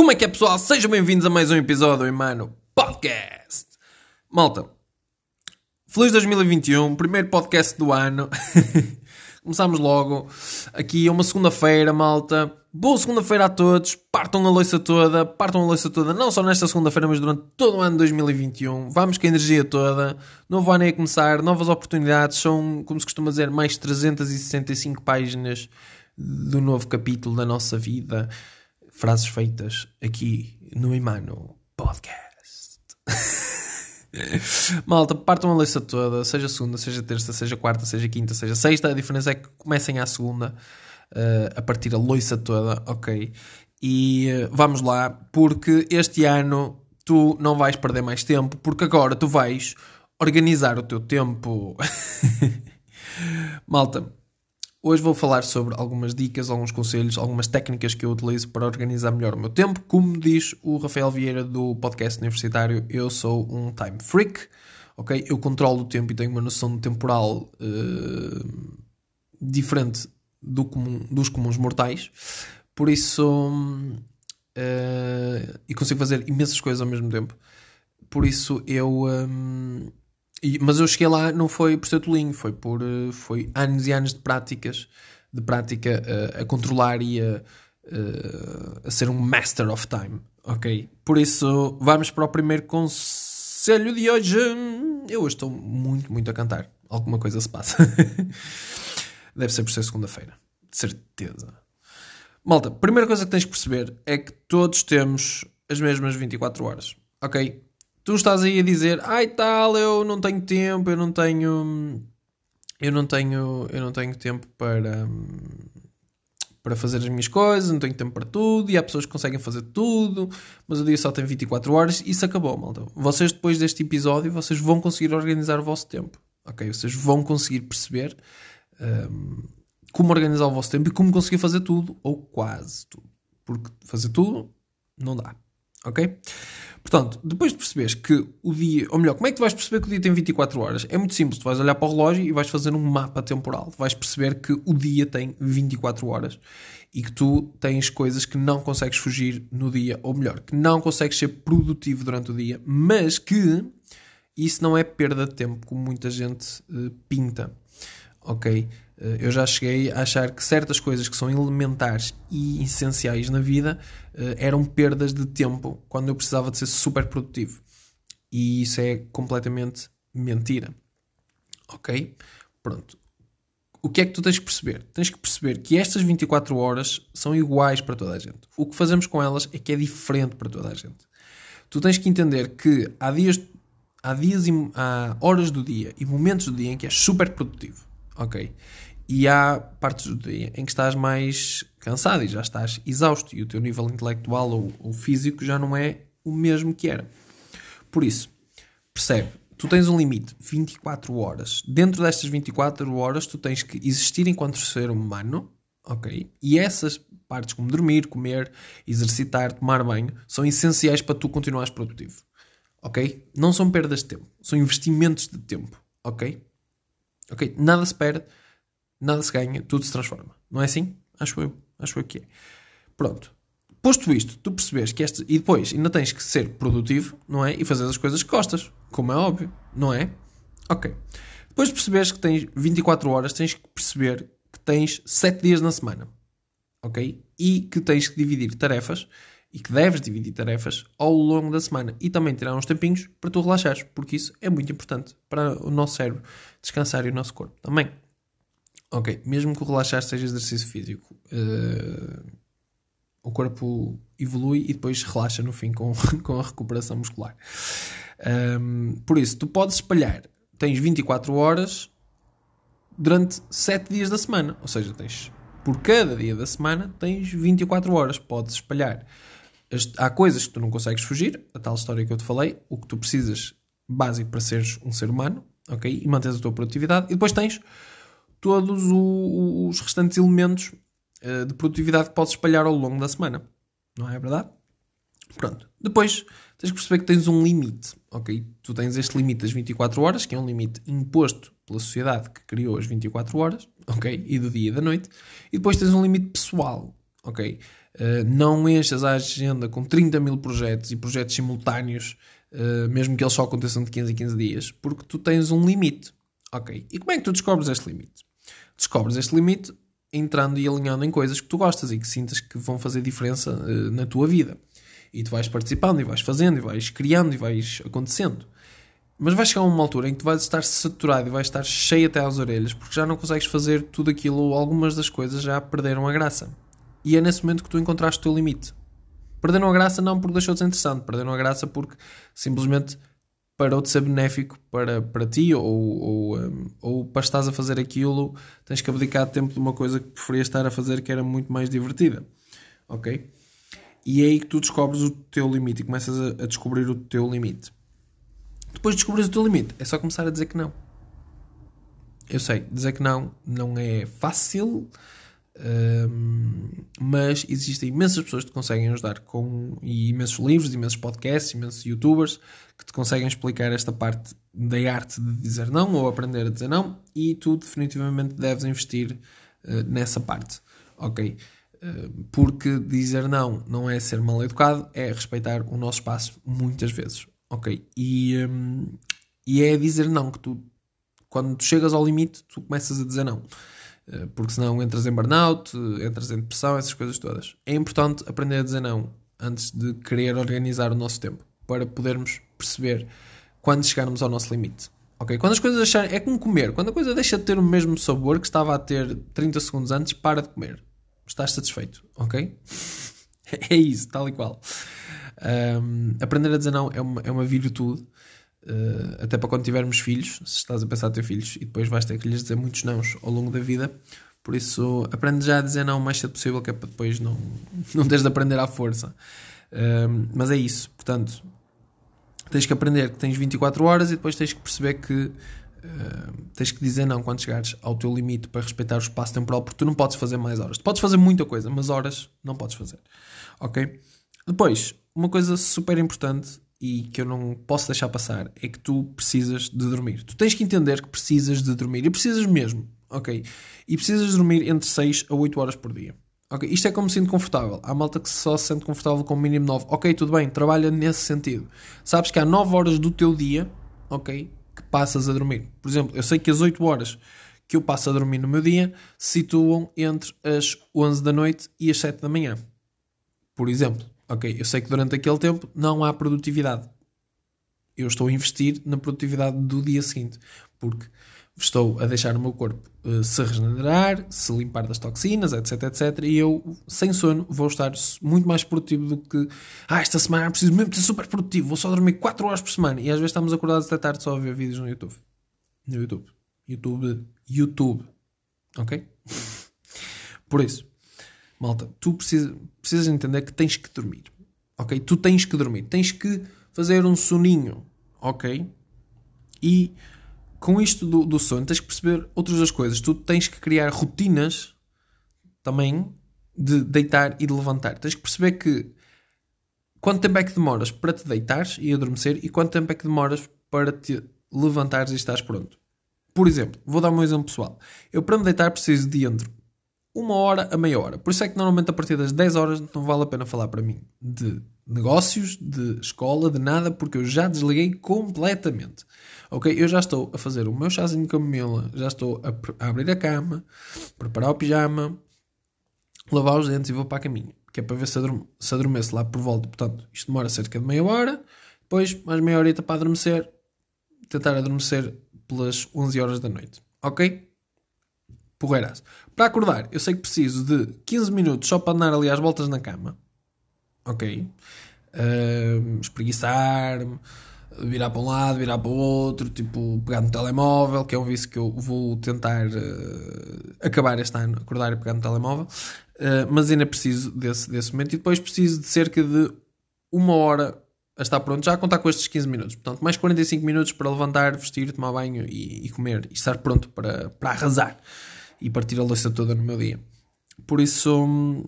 Como é que é, pessoal? Sejam bem-vindos a mais um episódio Mano Podcast. Malta, feliz 2021, primeiro podcast do ano. Começamos logo aqui é uma segunda-feira, malta. Boa segunda-feira a todos. Partam a loiça toda, partam a loiça toda, não só nesta segunda-feira, mas durante todo o ano de 2021. Vamos com a energia toda. Novo ano é a começar, novas oportunidades. São, como se costuma dizer, mais 365 páginas do novo capítulo da nossa vida. Frases feitas aqui no Imano Podcast. Malta, partam a leça toda, seja segunda, seja terça, seja quarta, seja quinta, seja sexta. A diferença é que comecem à segunda uh, a partir a loiça toda, ok? E uh, vamos lá, porque este ano tu não vais perder mais tempo, porque agora tu vais organizar o teu tempo. Malta, Hoje vou falar sobre algumas dicas, alguns conselhos, algumas técnicas que eu utilizo para organizar melhor o meu tempo. Como diz o Rafael Vieira do podcast universitário, eu sou um time freak, ok? Eu controlo o tempo e tenho uma noção temporal uh, diferente do comum, dos comuns mortais. Por isso, uh, e consigo fazer imensas coisas ao mesmo tempo. Por isso, eu. Um, eh, e, mas eu cheguei lá, não foi por ser tolinho, foi por uh, foi anos e anos de práticas, de prática uh, a controlar e a, uh, a ser um master of time, ok? Por isso, vamos para o primeiro conselho de hoje. Eu hoje estou muito, muito a cantar. Alguma coisa se passa. Deve ser por ser segunda-feira, de certeza. Malta, primeira coisa que tens que perceber é que todos temos as mesmas 24 horas, ok? Tu estás aí a dizer, ai tal, eu não tenho tempo, eu não tenho. Eu não tenho, eu não tenho tempo para, para fazer as minhas coisas, não tenho tempo para tudo, e há pessoas que conseguem fazer tudo, mas o dia só tem 24 horas isso acabou, malta. Vocês, depois deste episódio, vocês vão conseguir organizar o vosso tempo, ok? Vocês vão conseguir perceber um, como organizar o vosso tempo e como conseguir fazer tudo, ou quase tudo. Porque fazer tudo não dá, ok? Portanto, depois de perceberes que o dia, ou melhor, como é que tu vais perceber que o dia tem 24 horas? É muito simples, tu vais olhar para o relógio e vais fazer um mapa temporal. Vais perceber que o dia tem 24 horas e que tu tens coisas que não consegues fugir no dia, ou melhor, que não consegues ser produtivo durante o dia, mas que isso não é perda de tempo, como muita gente uh, pinta. Ok? Uh, eu já cheguei a achar que certas coisas que são elementares e essenciais na vida uh, eram perdas de tempo quando eu precisava de ser super produtivo. E isso é completamente mentira. Ok? Pronto. O que é que tu tens que perceber? Tens que perceber que estas 24 horas são iguais para toda a gente. O que fazemos com elas é que é diferente para toda a gente. Tu tens que entender que há dias, há dias e há horas do dia e momentos do dia em que és super produtivo. Ok? E há partes do dia em que estás mais cansado e já estás exausto e o teu nível intelectual ou, ou físico já não é o mesmo que era. Por isso, percebe, tu tens um limite, 24 horas. Dentro destas 24 horas, tu tens que existir enquanto ser humano, ok? E essas partes, como dormir, comer, exercitar, tomar banho, são essenciais para tu continuares produtivo, ok? Não são perdas de tempo, são investimentos de tempo, ok? Ok? Nada se perde nada se ganha, tudo se transforma. Não é assim? Acho eu. Acho eu que é. Pronto. Posto isto, tu percebes que este. E depois ainda tens que ser produtivo, não é? E fazer as coisas que gostas, como é óbvio, não é? Ok. Depois de perceberes que tens 24 horas, tens que perceber que tens 7 dias na semana, ok? E que tens que dividir tarefas e que deves dividir tarefas ao longo da semana e também tirar uns tempinhos para tu relaxares, porque isso é muito importante para o nosso cérebro descansar e o nosso corpo também. Ok, mesmo que o relaxar seja exercício físico, uh, o corpo evolui e depois relaxa no fim com, com a recuperação muscular. Um, por isso, tu podes espalhar, tens 24 horas durante 7 dias da semana, ou seja, tens por cada dia da semana tens 24 horas, podes espalhar. Há coisas que tu não consegues fugir, a tal história que eu te falei, o que tu precisas básico para seres um ser humano, ok? E mantens a tua produtividade, e depois tens todos o, os restantes elementos uh, de produtividade que podes espalhar ao longo da semana. Não é verdade? Pronto. Depois tens que perceber que tens um limite, ok? Tu tens este limite das 24 horas, que é um limite imposto pela sociedade que criou as 24 horas, ok? E do dia e da noite. E depois tens um limite pessoal, ok? Uh, não enchas a agenda com 30 mil projetos e projetos simultâneos, uh, mesmo que eles só aconteçam de 15 em 15 dias, porque tu tens um limite. Ok. E como é que tu descobres este limite? Descobres este limite entrando e alinhando em coisas que tu gostas e que sintas que vão fazer diferença uh, na tua vida. E tu vais participando e vais fazendo e vais criando e vais acontecendo. Mas vai chegar uma altura em que tu vais estar saturado e vais estar cheio até às orelhas porque já não consegues fazer tudo aquilo ou algumas das coisas já perderam a graça. E é nesse momento que tu encontraste o teu limite. Perderam a graça não porque deixou de ser interessante, perderam a graça porque simplesmente parou de ser benéfico para, para ti ou, ou, um, ou para estás a fazer aquilo, tens que abdicar de tempo de uma coisa que preferias estar a fazer que era muito mais divertida. Ok? E é aí que tu descobres o teu limite e começas a, a descobrir o teu limite. Depois de descobrir o teu limite, é só começar a dizer que não. Eu sei, dizer que não não é fácil, mas existem imensas pessoas que te conseguem ajudar com e imensos livros, imensos podcasts, imensos youtubers que te conseguem explicar esta parte da arte de dizer não ou aprender a dizer não e tu definitivamente deves investir uh, nessa parte, ok? Uh, porque dizer não não é ser mal educado, é respeitar o nosso espaço muitas vezes, ok? E, um, e é dizer não que tu, quando tu chegas ao limite, tu começas a dizer não. Eh, porque senão entras em burnout, entras em depressão, essas coisas todas. É importante aprender a dizer não antes de querer organizar o nosso tempo para podermos perceber quando chegarmos ao nosso limite. Ok? Quando as coisas deixarem. É como comer. Quando a coisa deixa de ter o mesmo sabor que estava a ter 30 segundos antes, para de comer. Estás satisfeito. Ok? é isso, tal e qual. Um, aprender a dizer não é uma, é uma virtude Uh, até para quando tivermos filhos, se estás a pensar em ter filhos e depois vais ter que lhes dizer muitos nãos ao longo da vida. Por isso, aprende já a dizer não o mais cedo possível, que é para depois não, não teres de aprender à força. Uh, mas é isso, portanto, tens que aprender que tens 24 horas e depois tens que perceber que uh, tens que dizer não quando chegares ao teu limite para respeitar o espaço temporal, porque tu não podes fazer mais horas. Tu podes fazer muita coisa, mas horas não podes fazer. Ok? Depois, uma coisa super importante e que eu não posso deixar passar é que tu precisas de dormir. Tu tens que entender que precisas de dormir e precisas mesmo, ok? E precisas dormir entre 6 a 8 horas por dia. Ok, isto é como me sinto confortável. Há malta que só se sente confortável com o mínimo 9. Ok, tudo bem, trabalha nesse sentido. Sabes que há 9 horas do teu dia, ok, que passas a dormir. Por exemplo, eu sei que as 8 horas que eu passo a dormir no meu dia se situam entre as 11 da noite e as 7 da manhã. Por exemplo, Ok, eu sei que durante aquele tempo não há produtividade. Eu estou a investir na produtividade do dia seguinte, porque estou a deixar o meu corpo uh, se regenerar, se limpar das toxinas, etc, etc. E eu, sem sono, vou estar muito mais produtivo do que. Ah, esta semana preciso mesmo ser super produtivo, vou só dormir 4 horas por semana. E às vezes estamos acordados até tarde só a ver vídeos no YouTube. No YouTube. YouTube. YouTube. Ok? Por isso, Malta, tu precisas, precisas entender que tens que dormir. Ok? Tu tens que dormir. Tens que fazer um soninho. Ok? E com isto do, do sono, tens que perceber outras das coisas. Tu tens que criar rotinas também de deitar e de levantar. Tens que perceber que quanto tempo é que demoras para te deitares e adormecer e quanto tempo é que demoras para te levantares e estás pronto. Por exemplo, vou dar um exemplo pessoal. Eu para me deitar preciso de entre uma hora a meia hora. Por isso é que normalmente a partir das 10 horas não vale a pena falar para mim de negócios, de escola, de nada, porque eu já desliguei completamente. Ok? Eu já estou a fazer o meu chazinho de camomila, já estou a, a abrir a cama, preparar o pijama, lavar os dentes e vou para a caminha. Que é para ver se, adorme, se adormece lá por volta. Portanto, isto demora cerca de meia hora. Depois, mais meia horita para adormecer. Tentar adormecer pelas 11 horas da noite. Ok? Porreiraço. Para acordar, eu sei que preciso de 15 minutos só para andar ali às voltas na cama. Ok? Uh, espreguiçar-me, virar para um lado, virar para o outro, tipo, pegar no telemóvel, que é um vício que eu vou tentar uh, acabar este ano, acordar e pegar no telemóvel. Uh, mas ainda preciso desse, desse momento. E depois preciso de cerca de uma hora a estar pronto, já a contar com estes 15 minutos. Portanto, mais 45 minutos para levantar, vestir, tomar banho e, e comer e estar pronto para, para arrasar e partir a louça toda no meu dia. Por isso,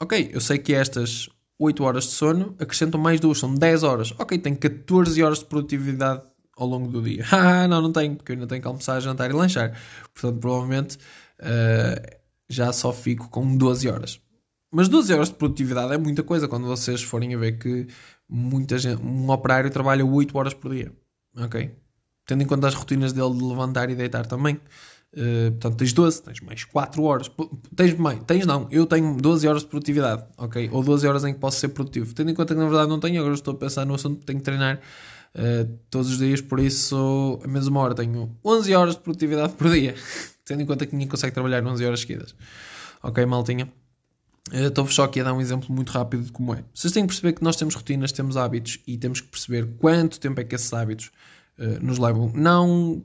ok, eu sei que estas 8 horas de sono acrescentam mais duas, são 10 horas. Ok, tenho 14 horas de produtividade ao longo do dia. Ah, não, não tenho, porque eu ainda tenho que almoçar, jantar e lanchar. Portanto, provavelmente uh, já só fico com 12 horas. Mas 12 horas de produtividade é muita coisa quando vocês forem a ver que muita gente, um operário trabalha 8 horas por dia. Ok? Tendo em conta as rotinas dele de levantar e deitar também. Uh, portanto, tens 12, tens mais 4 horas. Tens mais, tens não. Eu tenho 12 horas de produtividade, ok? Ou 12 horas em que posso ser produtivo. Tendo em conta que na verdade não tenho, agora estou a pensar no assunto, tenho que treinar uh, todos os dias, por isso, a mesma hora tenho 11 horas de produtividade por dia. Tendo em conta que ninguém consegue trabalhar 11 horas seguidas. Ok, maltinha? Estou-vos só aqui a dar um exemplo muito rápido de como é. Vocês têm que perceber que nós temos rotinas, temos hábitos e temos que perceber quanto tempo é que esses hábitos uh, nos levam. Não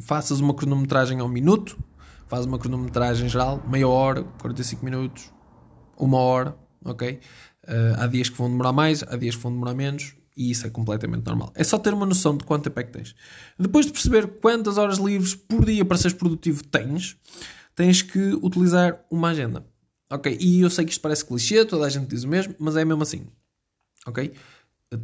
faças uma cronometragem ao minuto, faz uma cronometragem geral, meia hora, 45 minutos, uma hora, ok? Uh, há dias que vão demorar mais, há dias que vão demorar menos e isso é completamente normal. É só ter uma noção de quanto tempo é que tens. Depois de perceber quantas horas livres por dia para seres produtivo tens, tens que utilizar uma agenda Ok? E eu sei que isto parece clichê, toda a gente diz o mesmo, mas é mesmo assim. Ok?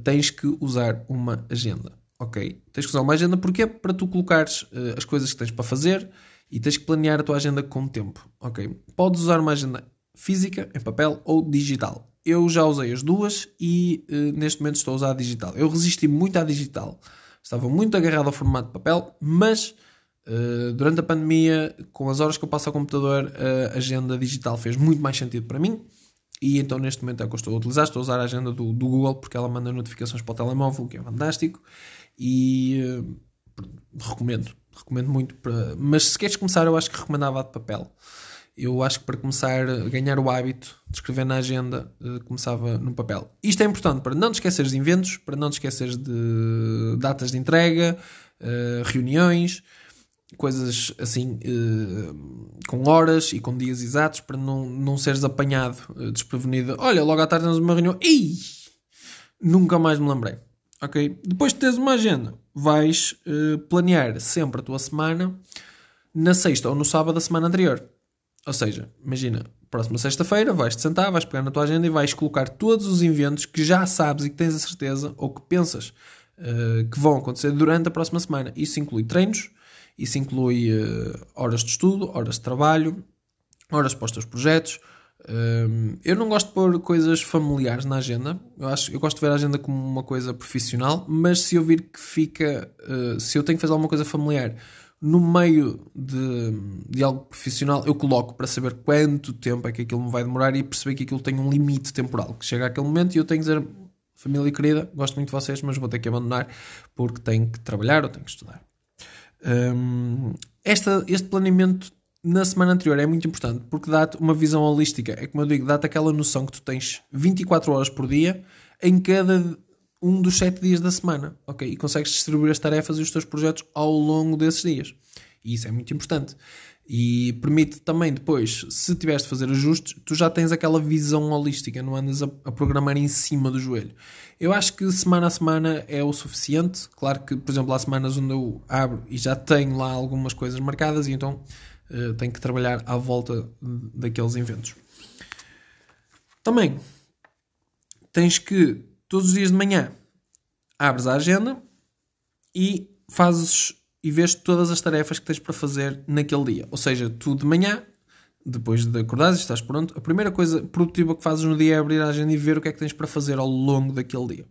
Tens que usar uma agenda. Ok? Tens que usar uma agenda porque para tu colocares uh, as coisas que tens para fazer e tens que planear a tua agenda com tempo. Ok? Podes usar uma agenda física, em papel ou digital. Eu já usei as duas e uh, neste momento estou a usar a digital. Eu resisti muito à digital. Estava muito agarrado ao formato de papel, mas eh, durante a pandemia, com as horas que eu passo ao computador, a agenda digital fez muito mais sentido para mim. E então neste momento é o que eu estou a utilizar. Estou a usar a agenda do, do Google porque ela manda notificações para o telemóvel, que é fantástico. E uh, recomendo, recomendo muito. Para... Mas se queres começar, eu acho que recomendava a de papel. Eu acho que para começar a ganhar o hábito de escrever na agenda, uh, começava no papel. Isto é importante para não te esqueceres de eventos, para não te esqueceres de datas de entrega, reuniões coisas assim uh, com horas e com dias exatos para não, não seres apanhado uh, desprevenido. Olha, logo à tarde temos uma reunião. Ih! Nunca mais me lembrei. Ok? Depois de teres uma agenda, vais uh, planear sempre a tua semana na sexta ou no sábado da semana anterior. Ou seja, imagina, próxima sexta-feira vais-te sentar, vais pegar na tua agenda e vais colocar todos os eventos que já sabes e que tens a certeza ou que pensas que vão acontecer durante a próxima semana. Isso inclui treinos, isso inclui uh, horas de estudo, horas de trabalho, horas para os teus projetos. Um, eu não gosto de pôr coisas familiares na agenda. Eu, acho, eu gosto de ver a agenda como uma coisa profissional, mas se eu vir que fica. Uh, se eu tenho que fazer alguma coisa familiar no meio de, de algo profissional, eu coloco para saber quanto tempo é que aquilo me vai demorar e perceber que aquilo tem um limite temporal. Que chega aquele momento e eu tenho que dizer, família querida, gosto muito de vocês, mas vou ter que abandonar porque tenho que trabalhar ou tenho que estudar. Um, esta, este planeamento na semana anterior é muito importante porque dá-te uma visão holística. É como eu digo, dá-te aquela noção que tu tens 24 horas por dia em cada um dos 7 dias da semana. Ok? E consegues distribuir as tarefas e os teus projetos ao longo desses dias. E isso é muito importante. E permite também depois, se tiveres de fazer ajustes, tu já tens aquela visão holística, não andas a, a, programar em cima do joelho. Eu acho que semana a semana é o suficiente. Claro que, por exemplo, há semanas onde eu abro e já tenho lá algumas coisas marcadas e então uh, tenho que trabalhar à volta daqueles eventos. Também tens que todos os dias de manhã abres a agenda e fazes e vês todas as tarefas que tens para fazer naquele dia. Ou seja, tu de manhã, depois de acordares e estás pronto, a primeira coisa produtiva que fazes no dia é abrir a agenda e ver o que é que tens para fazer ao longo daquele dia.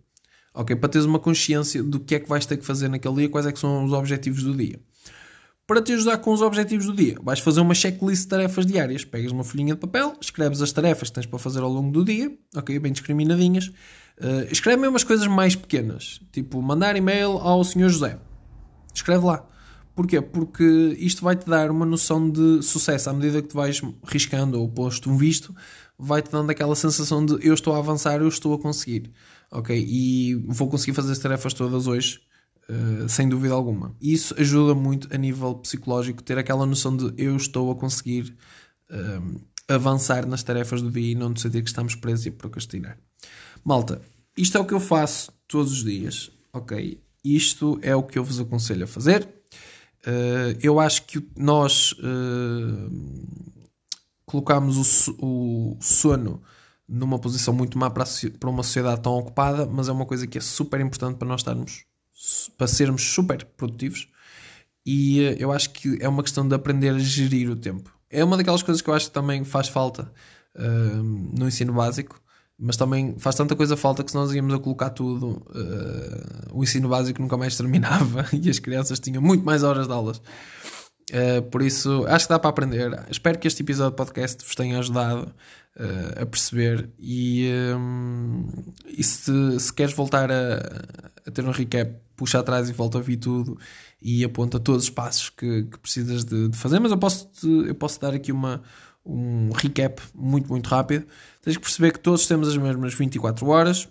Ok? Para teres uma consciência do que é que vais ter que fazer naquele dia, quais é que são os objetivos do dia. Para te ajudar com os objetivos do dia, vais fazer uma checklist de tarefas diárias. Pegas uma folhinha de papel, escreves as tarefas que tens para fazer ao longo do dia, ok? Bem discriminadinhas. Uh, escreve umas coisas mais pequenas, tipo mandar e-mail ao Sr. José Escreve lá. Porquê? Porque isto vai-te dar uma noção de sucesso à medida que tu vais riscando ou posto um visto, vai-te dando aquela sensação de eu estou a avançar, eu estou a conseguir. Ok? E vou conseguir fazer as tarefas todas hoje, uh, sem dúvida alguma. Isso ajuda muito a nível psicológico, ter aquela noção de eu estou a conseguir uh, avançar nas tarefas do dia e não de sentir que estamos presos e procrastinar. Malta, isto é o que eu faço todos os dias, ok? Isto é o que eu vos aconselho a fazer. Uh, eu acho que nós uh, colocamos o, o, sono numa posição muito má para, para uma sociedade tão ocupada, mas é uma coisa que é super importante para nós estarmos, para sermos super produtivos. E uh, eu acho que é uma questão de aprender a gerir o tempo. É uma daquelas coisas que eu acho que também faz falta no ensino básico, mas também faz tanta coisa falta que se nós íamos a colocar tudo, uh, o ensino básico nunca mais terminava e as crianças tinham muito mais horas de aulas. Uh, por isso, acho que dá para aprender. Espero que este episódio de podcast vos tenha ajudado uh, a perceber. E, um, e se, se, queres voltar a, a, ter um recap, puxa atrás e volta a ouvir tudo e aponta todos os passos que, que precisas de, de, fazer. Mas eu posso, eu posso dar aqui uma, um recap muito, muito rápido. Tens que perceber que todos temos as mesmas 24 horas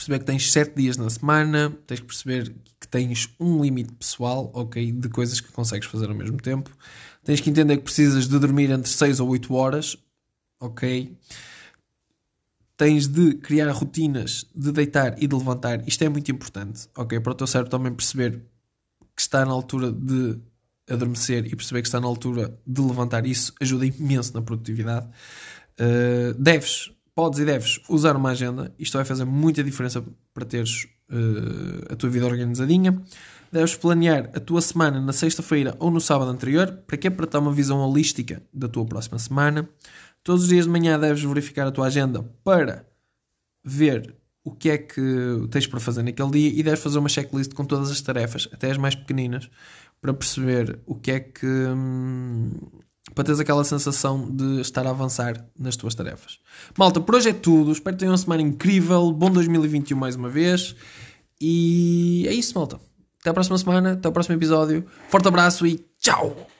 perceber que tens 7 dias na semana, tens que perceber que tens um limite pessoal, ok, de coisas que consegues fazer ao mesmo tempo. Tens que entender que precisas de dormir entre 6 ou 8 horas, ok. Tens de criar rotinas de deitar e de levantar. Isto é muito importante, ok? Para o teu cérebro também perceber que está na altura de adormecer e perceber que está na altura de levantar. Isso ajuda imenso na produtividade. Uh, deves podes e deves usar uma agenda. Isto vai fazer muita diferença para teres uh, a tua vida organizadinha. Deves planear a tua semana na sexta-feira ou no sábado anterior. Para quê? Para ter uma visão holística da tua próxima semana. Todos os dias de manhã deves verificar a tua agenda para ver o que é que tens para fazer naquele dia e deves fazer uma checklist com todas as tarefas, até as mais pequeninas, para perceber o que é que. Hum, para teres aquela sensação de estar a avançar nas tuas tarefas. Malta, por hoje é tudo. Espero que tenham uma semana incrível. Bom 2021 mais uma vez. E é isso, malta. Até a próxima semana, até o próximo episódio. Forte abraço e tchau!